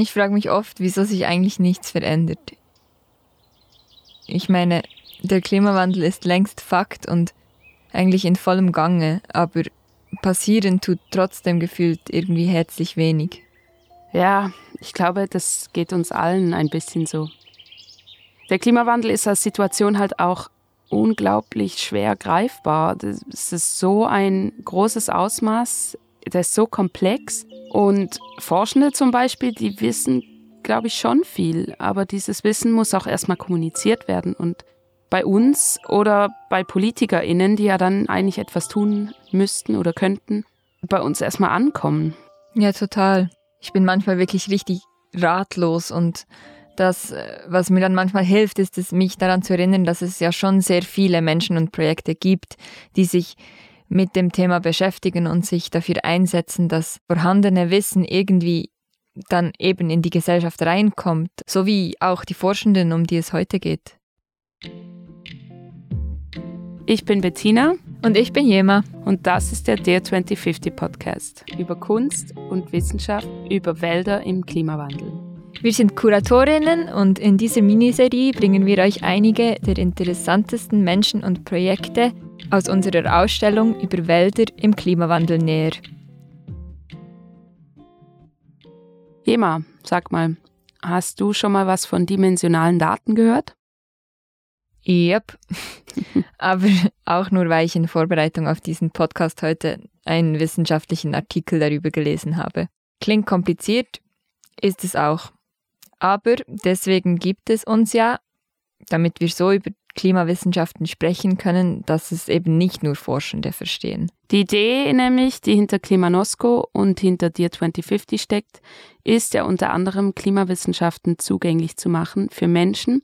Ich frage mich oft, wieso sich eigentlich nichts verändert. Ich meine, der Klimawandel ist längst Fakt und eigentlich in vollem Gange, aber passieren tut trotzdem gefühlt irgendwie herzlich wenig. Ja, ich glaube, das geht uns allen ein bisschen so. Der Klimawandel ist als Situation halt auch unglaublich schwer greifbar. Das ist so ein großes Ausmaß, das ist so komplex. Und Forschende zum Beispiel, die wissen, glaube ich, schon viel, aber dieses Wissen muss auch erstmal kommuniziert werden. Und bei uns oder bei PolitikerInnen, die ja dann eigentlich etwas tun müssten oder könnten, bei uns erstmal ankommen. Ja, total. Ich bin manchmal wirklich richtig ratlos und das, was mir dann manchmal hilft, ist es, mich daran zu erinnern, dass es ja schon sehr viele Menschen und Projekte gibt, die sich mit dem Thema beschäftigen und sich dafür einsetzen, dass vorhandene Wissen irgendwie dann eben in die Gesellschaft reinkommt, so wie auch die Forschenden, um die es heute geht. Ich bin Bettina. Und ich bin Jema. Und das ist der Dear 2050 Podcast über Kunst und Wissenschaft, über Wälder im Klimawandel. Wir sind Kuratorinnen und in dieser Miniserie bringen wir euch einige der interessantesten Menschen und Projekte aus unserer Ausstellung über Wälder im Klimawandel näher. Jema, sag mal, hast du schon mal was von dimensionalen Daten gehört? Yep. Aber auch nur, weil ich in Vorbereitung auf diesen Podcast heute einen wissenschaftlichen Artikel darüber gelesen habe. Klingt kompliziert, ist es auch. Aber deswegen gibt es uns ja, damit wir so über Klimawissenschaften sprechen können, dass es eben nicht nur Forschende verstehen. Die Idee nämlich, die hinter Klimanosco und hinter Dir 2050 steckt, ist ja unter anderem Klimawissenschaften zugänglich zu machen für Menschen,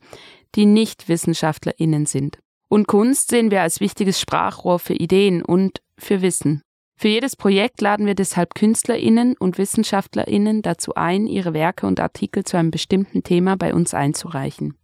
die nicht WissenschaftlerInnen sind. Und Kunst sehen wir als wichtiges Sprachrohr für Ideen und für Wissen. Für jedes Projekt laden wir deshalb KünstlerInnen und WissenschaftlerInnen dazu ein, ihre Werke und Artikel zu einem bestimmten Thema bei uns einzureichen.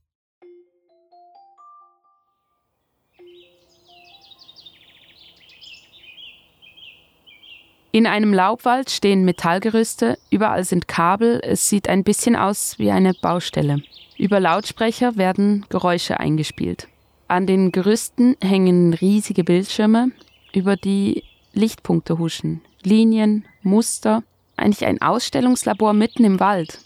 In einem Laubwald stehen Metallgerüste, überall sind Kabel, es sieht ein bisschen aus wie eine Baustelle. Über Lautsprecher werden Geräusche eingespielt. An den Gerüsten hängen riesige Bildschirme, über die Lichtpunkte huschen, Linien, Muster, eigentlich ein Ausstellungslabor mitten im Wald.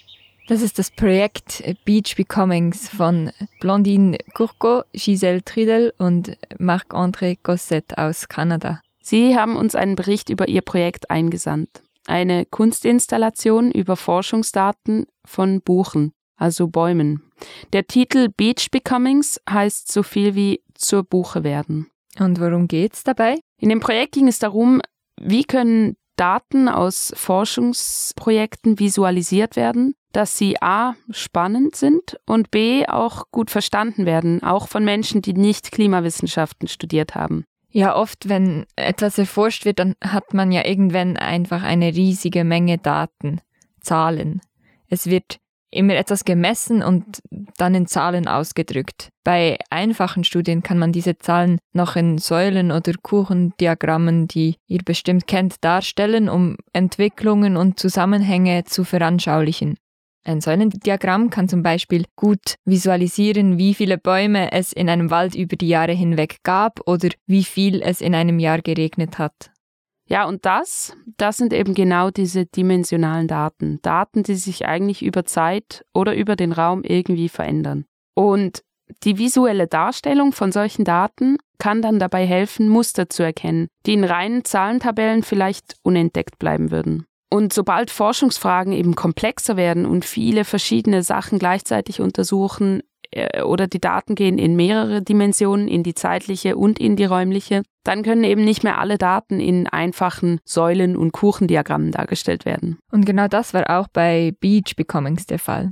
Das ist das Projekt Beach Becomings von Blondine Courco, Giselle Tridel und Marc-André Gosset aus Kanada. Sie haben uns einen Bericht über ihr Projekt eingesandt. Eine Kunstinstallation über Forschungsdaten von Buchen also Bäumen. Der Titel Beach Becomings heißt so viel wie zur Buche werden. Und worum geht's dabei? In dem Projekt ging es darum, wie können Daten aus Forschungsprojekten visualisiert werden, dass sie a. spannend sind und b. auch gut verstanden werden, auch von Menschen, die nicht Klimawissenschaften studiert haben. Ja, oft, wenn etwas erforscht wird, dann hat man ja irgendwann einfach eine riesige Menge Daten, Zahlen. Es wird immer etwas gemessen und dann in Zahlen ausgedrückt. Bei einfachen Studien kann man diese Zahlen noch in Säulen oder Kuchendiagrammen, die ihr bestimmt kennt, darstellen, um Entwicklungen und Zusammenhänge zu veranschaulichen. Ein Säulendiagramm kann zum Beispiel gut visualisieren, wie viele Bäume es in einem Wald über die Jahre hinweg gab oder wie viel es in einem Jahr geregnet hat. Ja, und das, das sind eben genau diese dimensionalen Daten. Daten, die sich eigentlich über Zeit oder über den Raum irgendwie verändern. Und die visuelle Darstellung von solchen Daten kann dann dabei helfen, Muster zu erkennen, die in reinen Zahlentabellen vielleicht unentdeckt bleiben würden. Und sobald Forschungsfragen eben komplexer werden und viele verschiedene Sachen gleichzeitig untersuchen, äh, oder die Daten gehen in mehrere Dimensionen, in die zeitliche und in die räumliche, dann können eben nicht mehr alle Daten in einfachen Säulen- und Kuchendiagrammen dargestellt werden. Und genau das war auch bei Beach Becomings der Fall.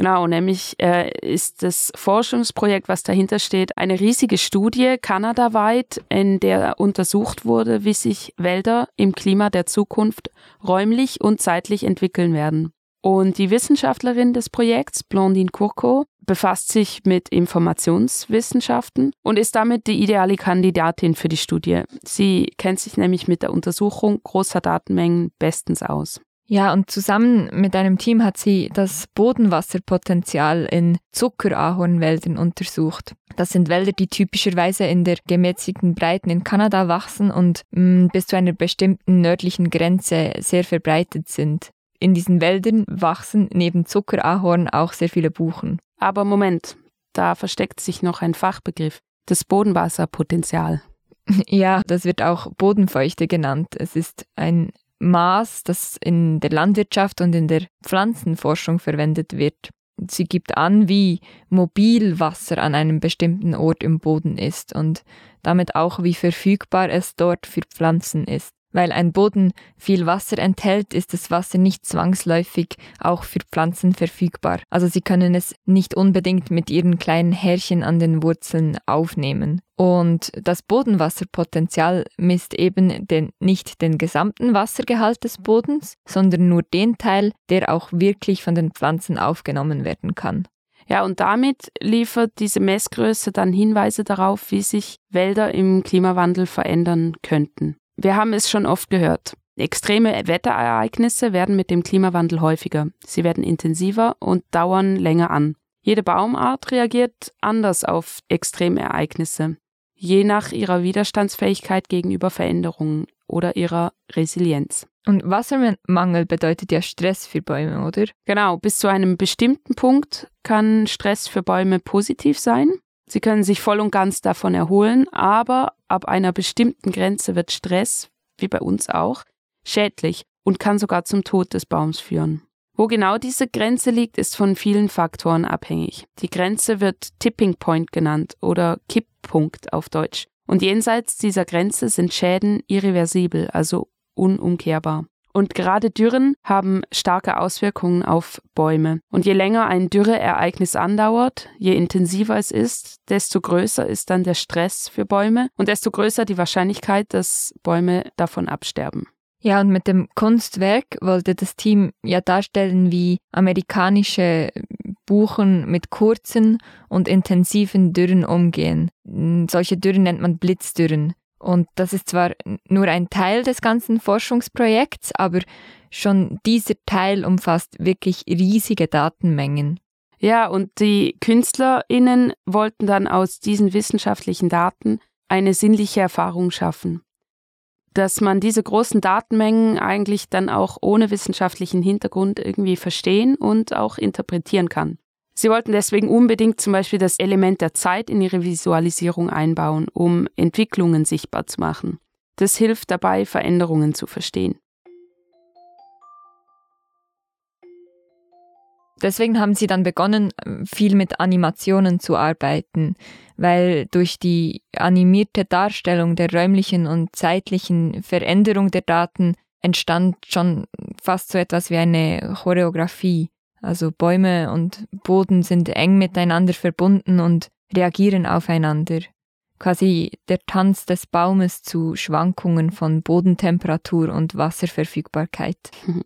Genau, nämlich äh, ist das Forschungsprojekt, was dahinter steht, eine riesige Studie kanadaweit, in der untersucht wurde, wie sich Wälder im Klima der Zukunft räumlich und zeitlich entwickeln werden. Und die Wissenschaftlerin des Projekts, Blondine Courco, befasst sich mit Informationswissenschaften und ist damit die ideale Kandidatin für die Studie. Sie kennt sich nämlich mit der Untersuchung großer Datenmengen bestens aus. Ja, und zusammen mit einem Team hat sie das Bodenwasserpotenzial in Zuckerahornwäldern untersucht. Das sind Wälder, die typischerweise in der gemäßigten Breiten in Kanada wachsen und mh, mm, bis zu einer bestimmten nördlichen Grenze sehr verbreitet sind. In diesen Wäldern wachsen neben Zuckerahorn auch sehr viele Buchen. Aber Moment, da versteckt sich noch ein Fachbegriff, das Bodenwasserpotenzial. Ja, das wird auch Bodenfeuchte genannt. Es ist ein Maß, das in der Landwirtschaft und in der Pflanzenforschung verwendet wird. Sie gibt an, wie mobil Wasser an einem bestimmten Ort im Boden ist und damit auch, wie verfügbar es dort für Pflanzen ist. Weil ein Boden viel Wasser enthält, ist das Wasser nicht zwangsläufig auch für Pflanzen verfügbar. Also sie können es nicht unbedingt mit ihren kleinen Härchen an den Wurzeln aufnehmen. Und das Bodenwasserpotenzial misst eben den, nicht den gesamten Wassergehalt des Bodens, sondern nur den Teil, der auch wirklich von den Pflanzen aufgenommen werden kann. Ja, und damit liefert diese Messgröße dann Hinweise darauf, wie sich Wälder im Klimawandel verändern könnten. Wir haben es schon oft gehört. Extreme Wetterereignisse werden mit dem Klimawandel häufiger. Sie werden intensiver und dauern länger an. Jede Baumart reagiert anders auf Extremereignisse, je nach ihrer Widerstandsfähigkeit gegenüber Veränderungen oder ihrer Resilienz. Und Wassermangel bedeutet ja Stress für Bäume, oder? Genau, bis zu einem bestimmten Punkt kann Stress für Bäume positiv sein. Sie können sich voll und ganz davon erholen, aber ab einer bestimmten Grenze wird Stress, wie bei uns auch, schädlich und kann sogar zum Tod des Baums führen. Wo genau diese Grenze liegt, ist von vielen Faktoren abhängig. Die Grenze wird Tipping Point genannt oder Kipppunkt auf Deutsch. Und jenseits dieser Grenze sind Schäden irreversibel, also unumkehrbar. Und gerade Dürren haben starke Auswirkungen auf Bäume. Und je länger ein Dürreereignis andauert, je intensiver es ist, desto größer ist dann der Stress für Bäume und desto größer die Wahrscheinlichkeit, dass Bäume davon absterben. Ja, und mit dem Kunstwerk wollte das Team ja darstellen, wie amerikanische Buchen mit kurzen und intensiven Dürren umgehen. Solche Dürren nennt man Blitzdürren. Und das ist zwar nur ein Teil des ganzen Forschungsprojekts, aber schon dieser Teil umfasst wirklich riesige Datenmengen. Ja, und die KünstlerInnen wollten dann aus diesen wissenschaftlichen Daten eine sinnliche Erfahrung schaffen. Dass man diese großen Datenmengen eigentlich dann auch ohne wissenschaftlichen Hintergrund irgendwie verstehen und auch interpretieren kann. Sie wollten deswegen unbedingt zum Beispiel das Element der Zeit in ihre Visualisierung einbauen, um Entwicklungen sichtbar zu machen. Das hilft dabei, Veränderungen zu verstehen. Deswegen haben sie dann begonnen, viel mit Animationen zu arbeiten, weil durch die animierte Darstellung der räumlichen und zeitlichen Veränderung der Daten entstand schon fast so etwas wie eine Choreografie. Also Bäume und Boden sind eng miteinander verbunden und reagieren aufeinander. Quasi der Tanz des Baumes zu Schwankungen von Bodentemperatur und Wasserverfügbarkeit.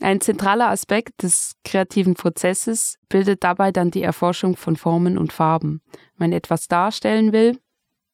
Ein zentraler Aspekt des kreativen Prozesses bildet dabei dann die Erforschung von Formen und Farben. Wenn etwas darstellen will,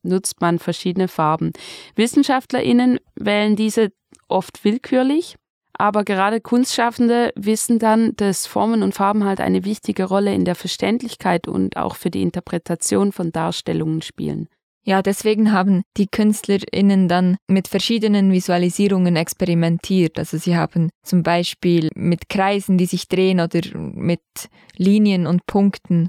nutzt man verschiedene Farben. Wissenschaftlerinnen wählen diese oft willkürlich aber gerade Kunstschaffende wissen dann, dass Formen und Farben halt eine wichtige Rolle in der Verständlichkeit und auch für die Interpretation von Darstellungen spielen. Ja, deswegen haben die KünstlerInnen dann mit verschiedenen Visualisierungen experimentiert. Also sie haben zum Beispiel mit Kreisen, die sich drehen oder mit Linien und Punkten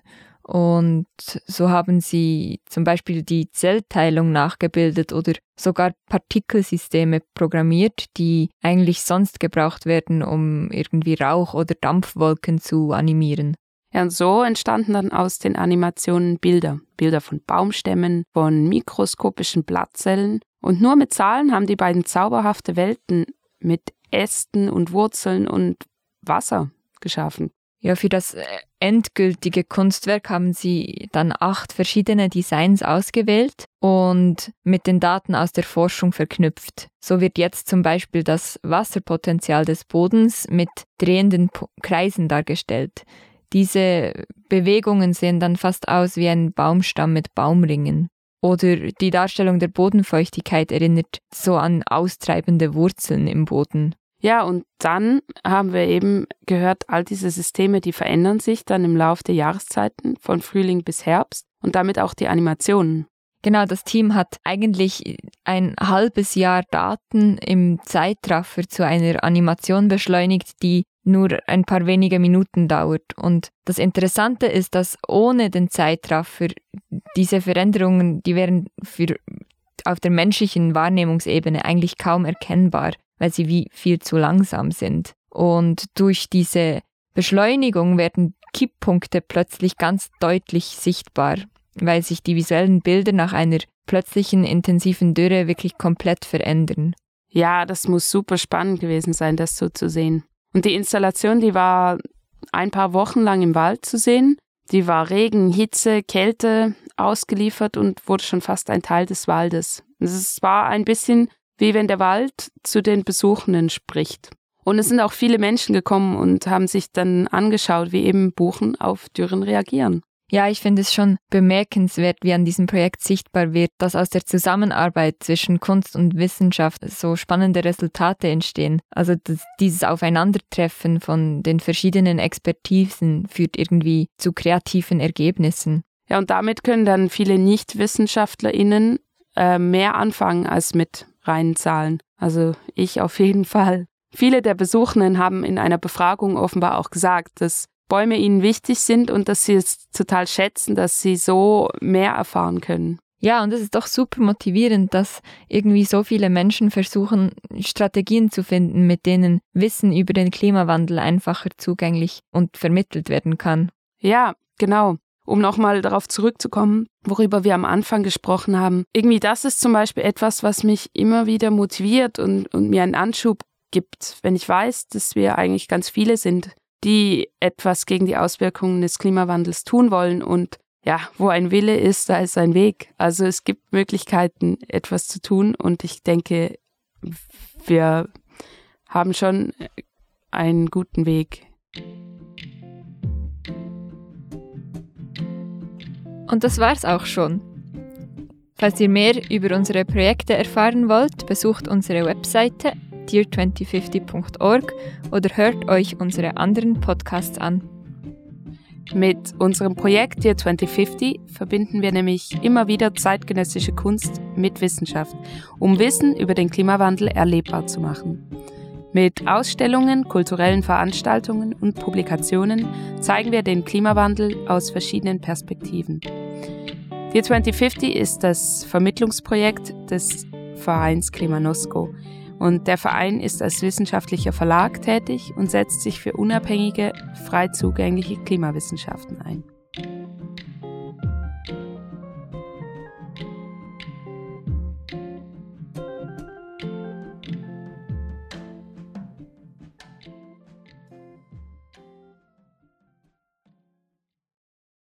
und so haben sie zum Beispiel die Zellteilung nachgebildet oder sogar Partikelsysteme programmiert, die eigentlich sonst gebraucht werden, um irgendwie Rauch- oder Dampfwolken zu animieren. Ja, und so entstanden dann aus den Animationen Bilder. Bilder von Baumstämmen, von mikroskopischen Blattzellen. Und nur mit Zahlen haben die beiden zauberhafte Welten mit Ästen und Wurzeln und Wasser geschaffen. Ja, für das äh, endgültige Kunstwerk haben sie dann acht verschiedene Designs ausgewählt und mit den Daten aus der Forschung verknüpft. So wird jetzt zum Beispiel das Wasserpotenzial des Bodens mit drehenden Kreisen dargestellt. Diese Bewegungen sehen dann fast aus wie ein Baumstamm mit Baumringen. Oder die Darstellung der Bodenfeuchtigkeit erinnert so an austreibende Wurzeln im Boden. Ja, und dann haben wir eben gehört, all diese Systeme, die verändern sich dann im Laufe der Jahreszeiten von Frühling bis Herbst und damit auch die Animationen. Genau, das Team hat eigentlich ein halbes Jahr Daten im Zeitraffer zu einer Animation beschleunigt, die nur ein paar wenige Minuten dauert. Und das Interessante ist, dass ohne den Zeitraffer diese Veränderungen, die wären für auf der menschlichen Wahrnehmungsebene eigentlich kaum erkennbar, weil sie wie viel zu langsam sind. Und durch diese Beschleunigung werden Kipppunkte plötzlich ganz deutlich sichtbar, weil sich die visuellen Bilder nach einer plötzlichen intensiven Dürre wirklich komplett verändern. Ja, das muss super spannend gewesen sein, das so zu sehen. Und die Installation, die war ein paar Wochen lang im Wald zu sehen. Die war Regen, Hitze, Kälte ausgeliefert und wurde schon fast ein Teil des Waldes. Es war ein bisschen wie wenn der Wald zu den Besuchenden spricht. Und es sind auch viele Menschen gekommen und haben sich dann angeschaut, wie eben Buchen auf Dürren reagieren. Ja, ich finde es schon bemerkenswert, wie an diesem Projekt sichtbar wird, dass aus der Zusammenarbeit zwischen Kunst und Wissenschaft so spannende Resultate entstehen. Also dieses Aufeinandertreffen von den verschiedenen Expertisen führt irgendwie zu kreativen Ergebnissen. Ja, und damit können dann viele Nichtwissenschaftlerinnen äh, mehr anfangen als mit reinen Zahlen. Also ich auf jeden Fall. Viele der Besuchenden haben in einer Befragung offenbar auch gesagt, dass Bäume ihnen wichtig sind und dass sie es total schätzen, dass sie so mehr erfahren können. Ja, und es ist doch super motivierend, dass irgendwie so viele Menschen versuchen, Strategien zu finden, mit denen Wissen über den Klimawandel einfacher zugänglich und vermittelt werden kann. Ja, genau. Um nochmal darauf zurückzukommen, worüber wir am Anfang gesprochen haben. Irgendwie das ist zum Beispiel etwas, was mich immer wieder motiviert und, und mir einen Anschub gibt, wenn ich weiß, dass wir eigentlich ganz viele sind, die etwas gegen die Auswirkungen des Klimawandels tun wollen. Und ja, wo ein Wille ist, da ist ein Weg. Also es gibt Möglichkeiten, etwas zu tun. Und ich denke, wir haben schon einen guten Weg. Und das war's auch schon. Falls ihr mehr über unsere Projekte erfahren wollt, besucht unsere Webseite dear2050.org oder hört euch unsere anderen Podcasts an. Mit unserem Projekt Dear 2050 verbinden wir nämlich immer wieder zeitgenössische Kunst mit Wissenschaft, um Wissen über den Klimawandel erlebbar zu machen. Mit Ausstellungen, kulturellen Veranstaltungen und Publikationen zeigen wir den Klimawandel aus verschiedenen Perspektiven. Dear 2050 ist das Vermittlungsprojekt des Vereins Klimanosco, und der Verein ist als wissenschaftlicher Verlag tätig und setzt sich für unabhängige, frei zugängliche Klimawissenschaften ein.